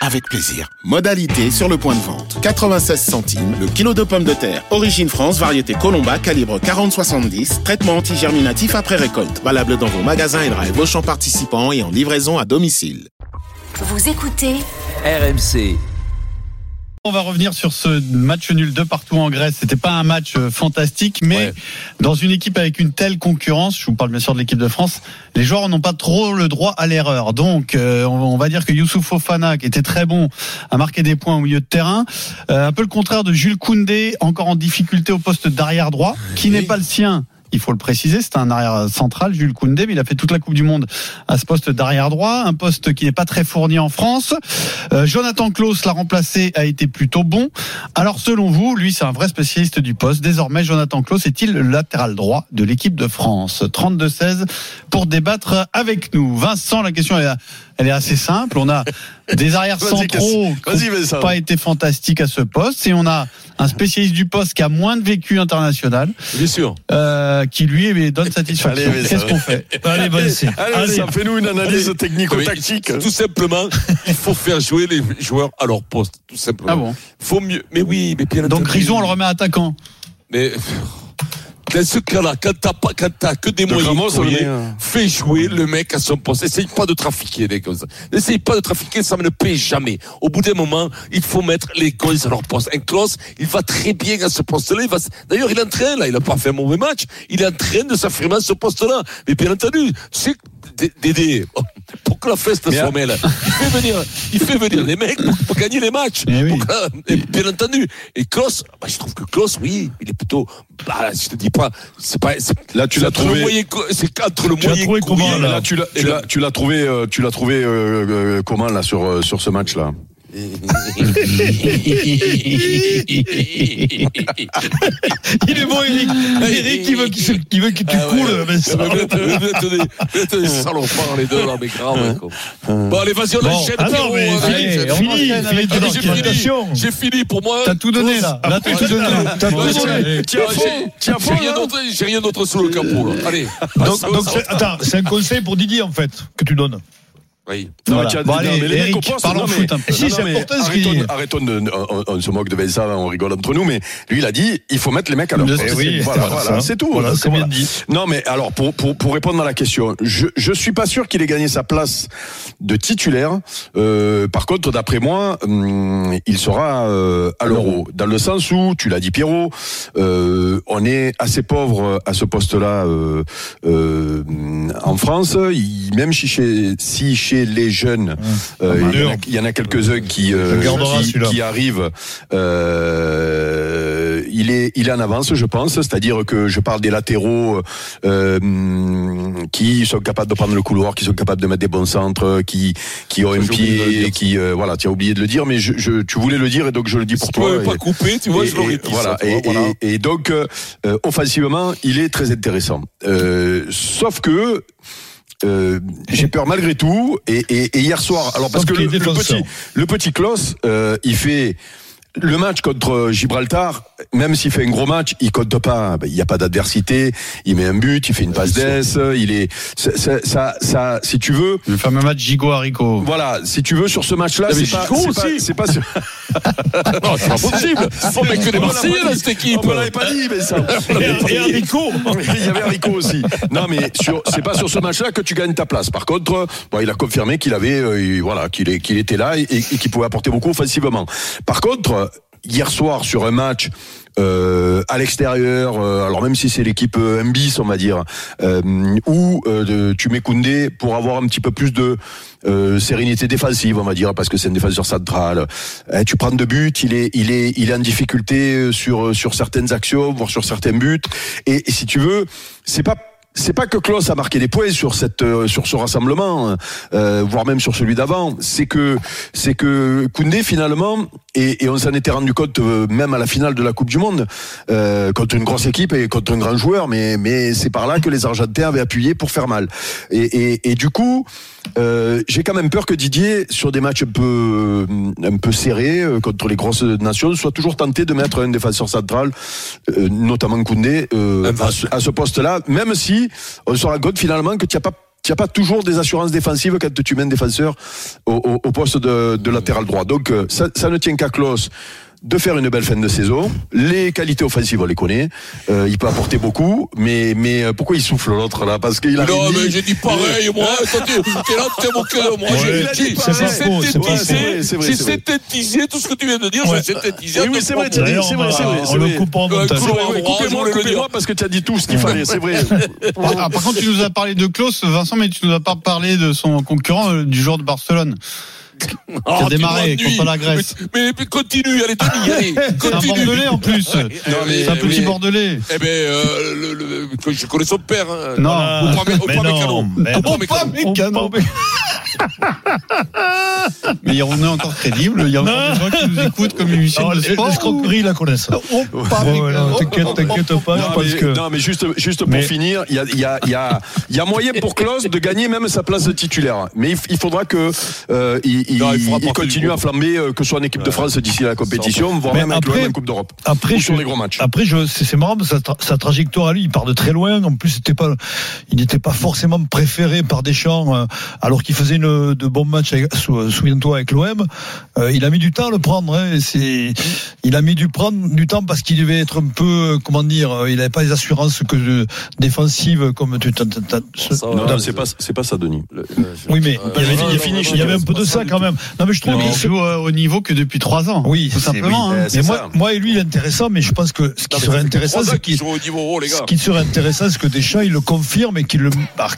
avec plaisir. Modalité sur le point de vente. 96 centimes le kilo de pommes de terre. Origine France, variété Colomba, calibre 40-70. Traitement antigerminatif après récolte. Valable dans vos magasins et drive Auchan participants et en livraison à domicile. Vous écoutez RMC. On va revenir sur ce match nul de partout en Grèce. C'était pas un match euh, fantastique, mais Ouais. dans une équipe avec une telle concurrence, je vous parle bien sûr de l'équipe de France, les joueurs n'ont pas trop le droit à l'erreur. Donc, euh, on on va dire que Youssouf Fofana, qui était très bon, a marqué des points au milieu de terrain. Euh, un peu le contraire de Jules Koundé, encore en difficulté au poste d'arrière droit, qui n'est pas le sien. Il faut le préciser, c'est un arrière central, Jules Koundé, mais il a fait toute la Coupe du Monde à ce poste d'arrière droit, un poste qui n'est pas très fourni en France. Euh, Jonathan Klaus l'a remplacé, a été plutôt bon. Alors selon vous, lui c'est un vrai spécialiste du poste. Désormais, Jonathan Klaus est-il le latéral droit de l'équipe de France? 32-16 pour débattre avec nous. Vincent, la question elle, est- elle est assez simple. On a des arrières centraux qui n'ont pas été fantastiques à ce poste et on a un spécialiste du poste qui a moins de vécu international Bien sûr. euh, qui lui donne satisfaction. Allez. Qu'est-ce qu'on fait Allez, vas-y. Allez, ça fais-nous une analyse technico-tactique. Tout simplement, il faut faire jouer les joueurs à leur poste, tout simplement. Ah bon Faut mieux. Mais oui, mais bien Donc. Grison, on le remet attaquant. Mais dans ce cas-là, quand t'as pas, quand t'as que des moyens, euh, fais jouer le mec à son poste. Essaye pas de trafiquer les gosses. Essaye pas de trafiquer, ça ne paye jamais. Au bout d'un moment, il faut mettre les gosses à leur poste. Un Klaus, il va très bien à ce poste-là. Va, d'ailleurs, il est en train, là, il a pas fait un mauvais match. Il est en train de s'affirmer à ce poste-là. Mais bien entendu, D- Dédé, pour que la Mais, soit belle, il fait venir, il fait venir les mecs pour, pour gagner les matchs. Eh oui. Et bien entendu. Et Klaus, bah, je trouve que Klaus, oui, il est plutôt, bah, je te dis pas, c'est pas, c'est, Là, tu l'as trouvé. c'est entre le Tu l'as moyen trouvé comment, là Là, tu l'as, tu tu trouvé, euh, tu l'as trouvé euh, euh, comment là sur sur ce match-là? Il est bon, Eric. Eric, il veut, il veut que tu Ah ouais. coules. mais ça- vous êtes- vous êtes des- vous êtes des salopards, les deux, là, mais grave, quoi. Bon, allez, vas-y, on enchaîne, Ah non, mais hein, allez, fini, fini, j'ai fini, j'ai fini pour moi. T'as tout donné là. Là, t'as tout donné. T'as tout donné. Tiens, tiens, j'ai rien d'autre, sous le capot, là. Allez. Donc, attends, c'est un conseil pour Didier en fait que tu donnes. Oui. Non, Voilà. mais tu as- Bon, non, allez, mais les mecs Eric, au poste, parlons non, foot un peu. Si, non, arrêtons, de, on, on se moque de Vincent, on rigole entre nous, mais lui il a dit, il faut mettre les mecs à leur spécialiste, Voilà, voilà, voilà, c'est tout. Voilà, bien dit. Non, mais alors pour pour pour répondre à la question, je je suis pas sûr qu'il ait gagné sa place de titulaire. Euh, par contre, d'après moi, hum, il sera euh, à l'euro, dans le sens où tu l'as dit Pierrot, euh, on est assez pauvre à ce poste-là euh, euh, en France. Il- même si chez si chez les jeunes, euh, il y en a- Dur. il y en a quelques-uns qui euh, qui, qui arrivent. euh, il est il est en avance, je pense. C'est-à-dire que je parle des latéraux euh, qui sont capables de prendre le couloir, qui sont capables de mettre des bons centres, qui qui ont un pied, qui voilà. Tu as oublié de le dire, mais je, je tu voulais le dire et donc je le dis pour Si tu toi. m'avais pas coupé, tu vois, et- je l'aurais dit. voilà. ça, tu Et, voilà. et- et donc, offensivement, il est très intéressant. Sauf que. Euh, j'ai peur malgré tout et, et- et hier soir. Alors parce Sauf que le, petit le petit Klaus euh, il fait le match contre Gibraltar, même s'il fait un gros match, il compte pas. Ben, Il n'y a pas d'adversité. Il met un but, il fait une passe d'ess. Il est ça, ça, ça, ça- si tu veux, Le fameux match Gigot haricot. voilà, si tu veux sur ce match-là, c'est pas, c'est pas, aussi. c'est pas sur- Non, c'est pas possible. On met que des Marseillais pas dans cette équipe. On l'avait pas dit, mais ça. Et Enrico Il y avait Rico aussi. Non, mais sur, c'est pas sur ce match-là que tu gagnes ta place. Par contre, bon, il a confirmé qu'il avait, euh, il- voilà, qu'il qu'il était là et, et qu'il pouvait apporter beaucoup offensivement. Par contre, hier soir sur un match. euh, à l'extérieur, euh, alors même si c'est l'équipe euh, Mbis, on va dire, euh, où euh, tu mets Koundé pour avoir un petit peu plus de sérénité défensive, on va dire, parce que c'est un défenseur central. Eh, tu prends deux buts, il est, il est, il est en difficulté sur sur certaines actions, voire sur certains buts. Et si tu veux, c'est pas c'est pas que Klaus a marqué des points sur cette euh, sur ce rassemblement, euh, voire même sur celui d'avant. C'est que c'est que Koundé finalement et, et on s'en était rendu compte euh, même à la finale de la Coupe du Monde euh, contre une grosse équipe et contre un grand joueur, mais mais c'est par là que les Argentins avaient appuyé pour faire mal. Et, et, et du coup, euh, j'ai quand même peur que Didier sur des matchs un peu un peu serrés euh, contre les grosses nations soit toujours tenté de mettre un défenseur central, euh, notamment Koundé, euh, Un à ce, à ce poste-là, même si on se rend finalement que tu n'as pas toujours des assurances défensives quand tu mets un défenseur au, poste de, latéral droit. Donc euh, ça, ça ne tient qu'à Klaus de faire une belle fin de saison. Les qualités offensives, on les connaît. Euh, il peut apporter beaucoup, mais mais euh, pourquoi il souffle l'autre là? Parce qu'il a Non, mais j'ai dit pareil, moi. Toi, t'es là, t'es mon cœur. Moi, Ouais, j'ai synthétisé, synthétisé tout ce que tu viens de dire. Ouais. J'ai synthétisé. Oui, oui, c'est vrai, c'est vrai, c'est vrai. on c'est le coupe en je Coupez-moi, coupez-moi parce que tu as dit tout ce qu'il fallait, c'est vrai. Ah, par contre, tu nous as parlé de Klaus, Vincent, mais tu nous as pas parlé de son concurrent euh, du jour de Barcelone. Oh, qui a tu démarré contre la Grèce. Mais, mais- mais continue, allez, Denis, allez. C'est un Continue. Bordelais en plus. mais- C'est un petit mais- Bordelais. Eh ben, euh, le, le- que je connais son père. Hein. Non. Au pas, au Mais pas non, mécano. mais Au pas non. mécano. Mais on est encore crédible. Il y a encore des gens qui nous écoutent comme émission Alors, de sport. escroqueries, la connaissent. Oh, pas Ouais, mécano. non, T'inquiète, t'inquiète pas, Non mais, que. non, mais juste, juste pour Mais- finir, il y a, il y, a, il y, a, il y a moyen pour Klaus de gagner même sa place de titulaire. Mais il, il faudra que euh, il, il- Non, il faudra il porter continue à flamber, euh, que ce soit en équipe de France d'ici la compétition, voire même après- en Coupe d'Europe. Après, Ou sur je- les gros matchs. Après, je, c'est, marrant, sa, tra- sa trajectoire à lui, il part de très loin. En plus, c'était pas, il n'était pas forcément préféré par Deschamps, euh, alors qu'il faisait une, de bons matchs, sou- souviens-toi, avec l'OM. Euh, il a mis du temps à le prendre. Hein, il a mis du, prendre, du temps parce qu'il devait être un peu, euh, comment dire, euh, il n'avait pas les assurances que de, défensives comme tu Non, non, c'est pas, c'est pas ça, Denis. Oui, mais il y avait, un peu de ça ça quand même. Non, mais je trouve qu'il il joue euh, au niveau que depuis trois ans. Oui, tout c'est- simplement. oui, hein. c'est Mais moi, moi et lui, il est intéressant, mais je pense que ce qui Non, serait intéressant, c'est qu'il Ce qui serait intéressant, c'est que Deschamps, il le confirme et qu'il le,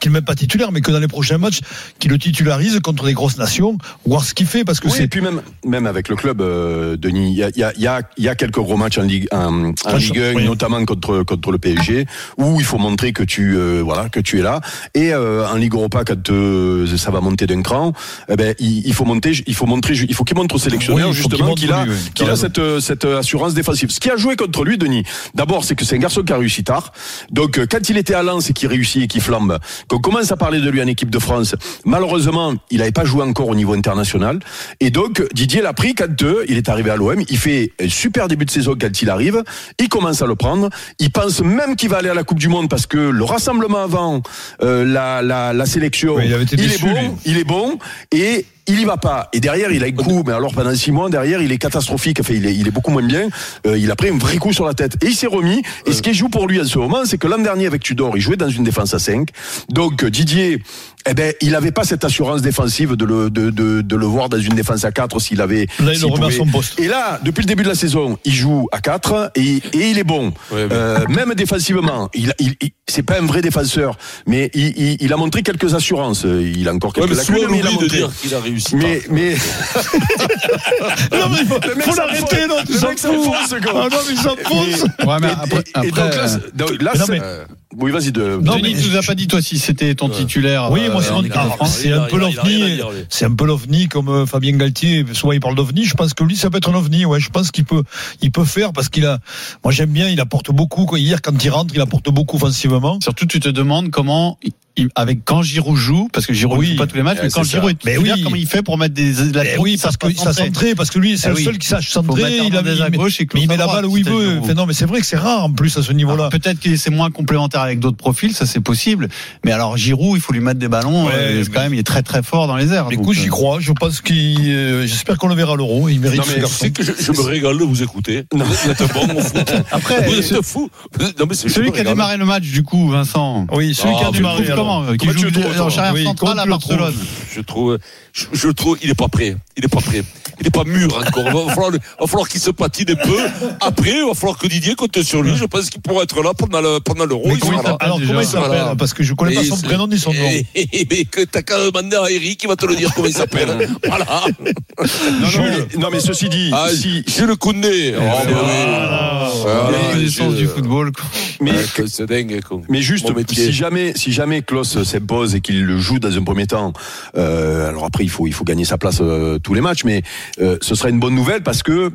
qu'il met pas titulaire, mais que dans les prochains matchs, qu'il le titularise contre les grosses nations, voir ce qu'il fait, parce que Oui, et c'est. puis même, même avec le club, euh, Denis, il y a, il y, a, il y, a, il y a quelques gros matchs en Ligue, en, en Ligue 1, oui. notamment contre, contre le PSG, où il faut montrer que tu, euh, voilà, que tu es là. Et euh, en Ligue Europa, quand euh, ça va monter d'un cran, eh ben, il, il faut monter, il faut montrer, il faut qu'il montre au sélectionneur Oui, qu'il justement qu'il a, lui, oui. a cette, euh, cette assurance défensive. Ce qui a joué contre lui, Denis, d'abord, c'est que c'est un garçon qui a réussi tard. Donc, euh, quand il était à Lens et qu'il réussit et qu'il flambe, qu'on commence à parler de lui en équipe de France, malheureusement, il n'avait pas joué encore au niveau international. Et donc, Didier l'a pris quand euh, il est arrivé à l'OM. Il fait un super début de saison quand il arrive. Il commence à le prendre. Il pense même qu'il va aller à la Coupe du Monde parce que le rassemblement avant euh, la, la, la sélection, Oui, il est bon. lui. Il est bon. Et il y va pas. Et derrière, il a un coup, mais alors pendant six mois, derrière, il est catastrophique. Enfin, il est, il est beaucoup moins bien. Euh, il a pris un vrai coup sur la tête. Et il s'est remis. Et ce qui joue pour lui en ce moment, c'est que l'an dernier, avec Tudor, il jouait dans une défense à 5. Donc, euh, Didier, eh ben, il avait pas cette assurance défensive de le, de, de, de le voir dans une défense à 4 s'il avait. Là, il remet son poste. Et là, depuis le début de la saison, il joue à 4 et, et il est bon. Ouais, mais- Euh, même défensivement, il, il, il- c'est pas un vrai défenseur, mais il, il, il a montré quelques assurances. Il a encore Ouais, quelques mais souvent, lacunes, mais il a de montré. dire qu'il a réussi. Mais, mais. Non, mais il faut, Le mec faut l'arrêter, non, tu s'en fous. fout, ce gars. Ah non, mais il s'en. Ouais, mais Et- après, et- et donc après, là, euh, là, non, c'est- mais- oui, vas-y de. Non, Denis, mais- tu nous as pas dit toi si c'était ton titulaire. Oui, moi, euh, c'est un peu l'ovni. C'est un peu l'ovni comme euh, Fabien Galtier. Souvent, il parle d'ovni. Je pense que lui, ça peut être un ovni. Ouais, je pense qu'il peut, il peut faire parce qu'il a. Moi, j'aime bien. Il apporte beaucoup. Quoi. Hier, quand il rentre, il apporte beaucoup offensivement. Surtout, tu te demandes comment, il- avec quand Giroud joue, parce que Giroud Oui. ne joue pas tous les matchs, Ouais, mais quand c'est ça. Giroud est Mais oui. comment il fait pour mettre des la Eh oui, parce que ça centré, parce que lui, c'est Eh le seul qui sache centrer. Il, a, Hernandez il à met- gauche et mais il met Klose à la balle où il veut. Enfin, non, mais c'est vrai que c'est rare en plus à ce niveau-là. Peut-être que c'est moins complémentaire avec d'autres profils, ça c'est possible. Mais alors Giroud, il faut lui mettre des ballons. Ouais, euh, quand même, il est très très fort dans les airs. Écoute, j'y euh, crois. Je pense qu'il. euh, J'espère qu'on le verra à l'Euro. Il mérite que je, je me régale de vous écouter. Vous êtes bon au foot. Après, Vous êtes fou. Celui qui a démarré le match, du coup, Vincent. Oui, celui Ah, qui a mais démarré. Comment Qui tu joue le trouves, en toi charrière Oui, centrale comment à tu le trouves Barcelone. Je trouve, je, je trouve, il est pas prêt. Il est pas prêt. Il est pas mûr encore. Il va falloir, va falloir qu'il se patine un peu. Après, il va falloir que Didier compte sur lui. Je pense qu'il pourra être là pendant le, pendant l'euro. Mais Il Alors, comment il s'appelle. Parce que je connais pas Et son c'est- prénom ni son nom. Et, et- mais que t'as qu'à demander à Eric, il va te le dire comment il s'appelle. voilà. Non, non, mais, non, mais ceci dit, Ah, si, Jules Koundé. Oh, bah oui. Voilà, La connaissance Jules. du football. mais, Ouais, que c'est dingue. quoi. mais juste, Mon métier. si jamais, si jamais Klaus s'impose et qu'il le joue dans un premier temps, euh, alors après il faut, gagner sa place euh, tous les matchs, mais euh, ce serait une bonne nouvelle parce que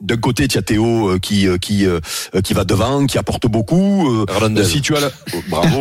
d'un côté, tu as Théo euh, qui euh, qui euh, qui va devant, qui apporte beaucoup. euh, Hernandez. si tu as la... oh, bravo,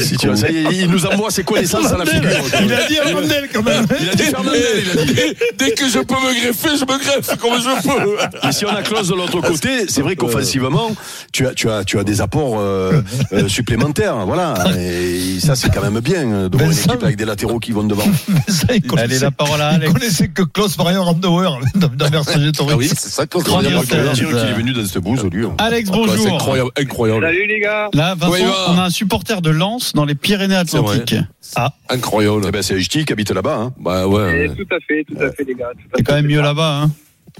si tu as... ça il nous envoie ses connaissances à la figure. Il a dit Armandel quand même. Il a dit Fernandel, il a dit. Dès, dès que je peux me greffer, je me greffe comme je peux. Et si on a Klaus de l'autre côté, c'est vrai qu'offensivement, tu as, tu as, tu as des apports euh, euh, supplémentaires. Voilà. Et ça, c'est quand même bien euh, de voir une équipe avec des latéraux qui vont devant. Ça, il Allez, la parole à Alex. connaissait que Klaus Marion Randauer dans Vercingétorix. Ah oui, c'est ça Est venu dans lui. hein. Alex, Ah, C'est bonjour. incroyable, incroyable. Salut les gars. Là, Vincent, Ouais, va. on a un supporter de Lens dans les Pyrénées-Atlantiques. Ah, incroyable. Eh ben, c'est HT qui habite là-bas. Hein. Bah ouais. Et ouais, tout à fait, tout à fait les gars. C'est quand même mieux là-bas. Hein.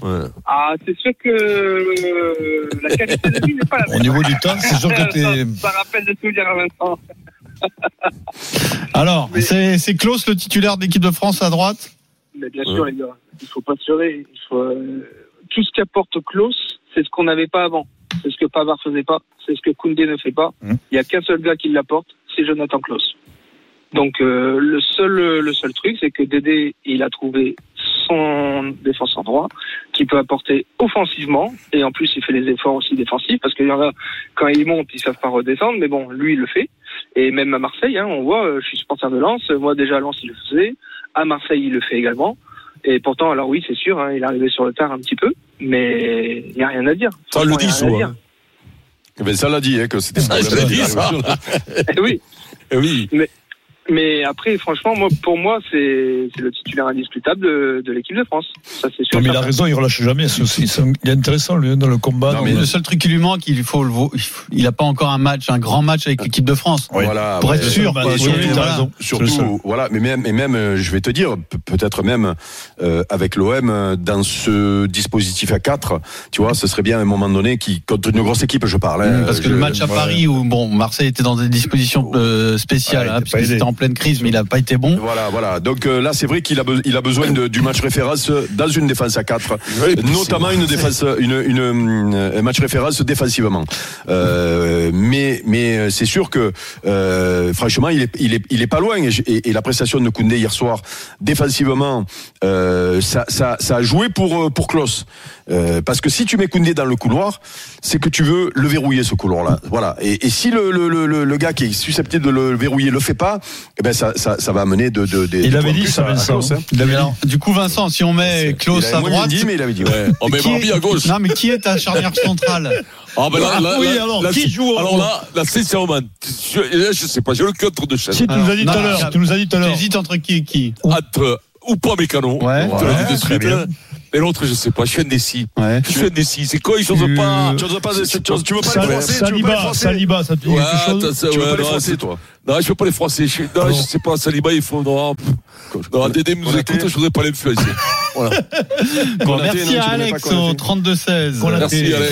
ouais. Ah, c'est sûr que euh, la qualité de vie n'est pas la Au même. niveau du temps, c'est sûr que t'es. ça, ça rappelle des souvenirs à Vincent. Alors, Mais- c'est c'est Klaus le titulaire de l'équipe de France à droite? Mais bien sûr les gars, il faut pas se leurrer. Il faut, euh, tout ce qu'apporte Klaus, c'est ce qu'on n'avait pas avant. C'est ce que Pavard faisait pas, c'est ce que Koundé ne fait pas. Mhm. Il y a qu'un seul gars qui l'apporte, c'est Jonathan Klaus. Donc euh, le seul le seul truc, c'est que Dédé, il a trouvé son défenseur droit qui peut apporter offensivement et en plus il fait les efforts aussi défensifs parce qu'il y en a quand ils montent ils savent pas redescendre mais bon lui il le fait et même à Marseille hein, on voit euh, je suis supporter de Lens moi déjà à Lens il le faisait à Marseille il le fait également et pourtant alors oui c'est sûr hein, il est arrivé sur le tard un petit peu mais il y a rien à dire Ça, on le dit il y a rien à souvent. dire. Eh ben, ça l'a dit, hein, que c'était Ah, je l'ai dit, ça. Eh oui Eh oui. mais après franchement moi pour moi c'est c'est le titulaire indiscutable de, de l'équipe de France ça c'est sûr Non, mais il a raison, il relâche jamais. c'est aussi- c'est- Il est intéressant, lui, dans le combat. Non, mais le- Le seul truc qui lui manque, il faut il a pas encore un match, un grand match avec l'équipe de France. Oui. Voilà. Pour ouais. être sûr, bah, Surtout, oui, voilà. Surtout, voilà, mais même, et même, je vais te dire, pe- peut-être même euh, avec l'OM euh, dans ce dispositif à 4 tu vois, ce serait bien à un moment donné qui contre une grosse équipe, je parle. hein, Mmh, Parce que je- le match à ouais. Paris où bon Marseille était dans des dispositions euh, spéciales, Ouais, hein, en pleine crise, mais il a pas été bon. Voilà, voilà. Donc euh, là, c'est vrai qu'il a, be- il a besoin de- du match référence dans une défense à 4 Ouais, puis notamment une défense, une, une, une- un match référence défensivement. Euh, mais, mais c'est sûr que euh, franchement, il est, il est, il est pas loin. Et, et- et la prestation de Koundé hier soir, défensivement, euh, ça, ça, ça a joué pour euh, pour Klaus. Euh, parce que si tu mets Koundé dans le couloir, c'est que tu veux le verrouiller ce couloir-là. Voilà. Et, et si le, le, le, le- le gars qui est susceptible de le verrouiller le fait pas, eh ben ça, ça, ça va amener de, de, des- Il des avait dit plus ça, à-. Klaus, hein. Il avait dit. Alors, du coup, Vincent, si on met Klaus à droite, dit, mais il avait dit. ouais. On met qui Barbie est- à gauche. Non, mais qui est ta charnière centrale Ah, ben là, Ah, là, oui, là, alors, là, qui c'est- joue au- Alors là, là, sincèrement, je, là, je sais pas, j'ai le contre de chaise. Si, tu nous as dit tout à Non, l'heure. Tu nous as dit tout à l'heure. T'hésites entre qui et qui Entre ou pas mécano. Ouais. te de Ouais, suite. Et l'autre, je sais pas, je suis indécis. Ouais. Je suis indécis. C'est quoi, ils n'osent Tu- pas. Tu veux pas, tu, veux pas les froisser, tu veux pas les Saliba, Saliba, ça te dit Ouais, quelque chose Tu veux ouais, pas les c'est- toi Non, je veux pas les froisser. Je, non, je sais pas, Saliba, il faut. Non, pff. non Dédé nous écoute, je voudrais pas l'influencer. Voilà. Bon, merci à Alex au 32-16. Konaté. Merci, Alex.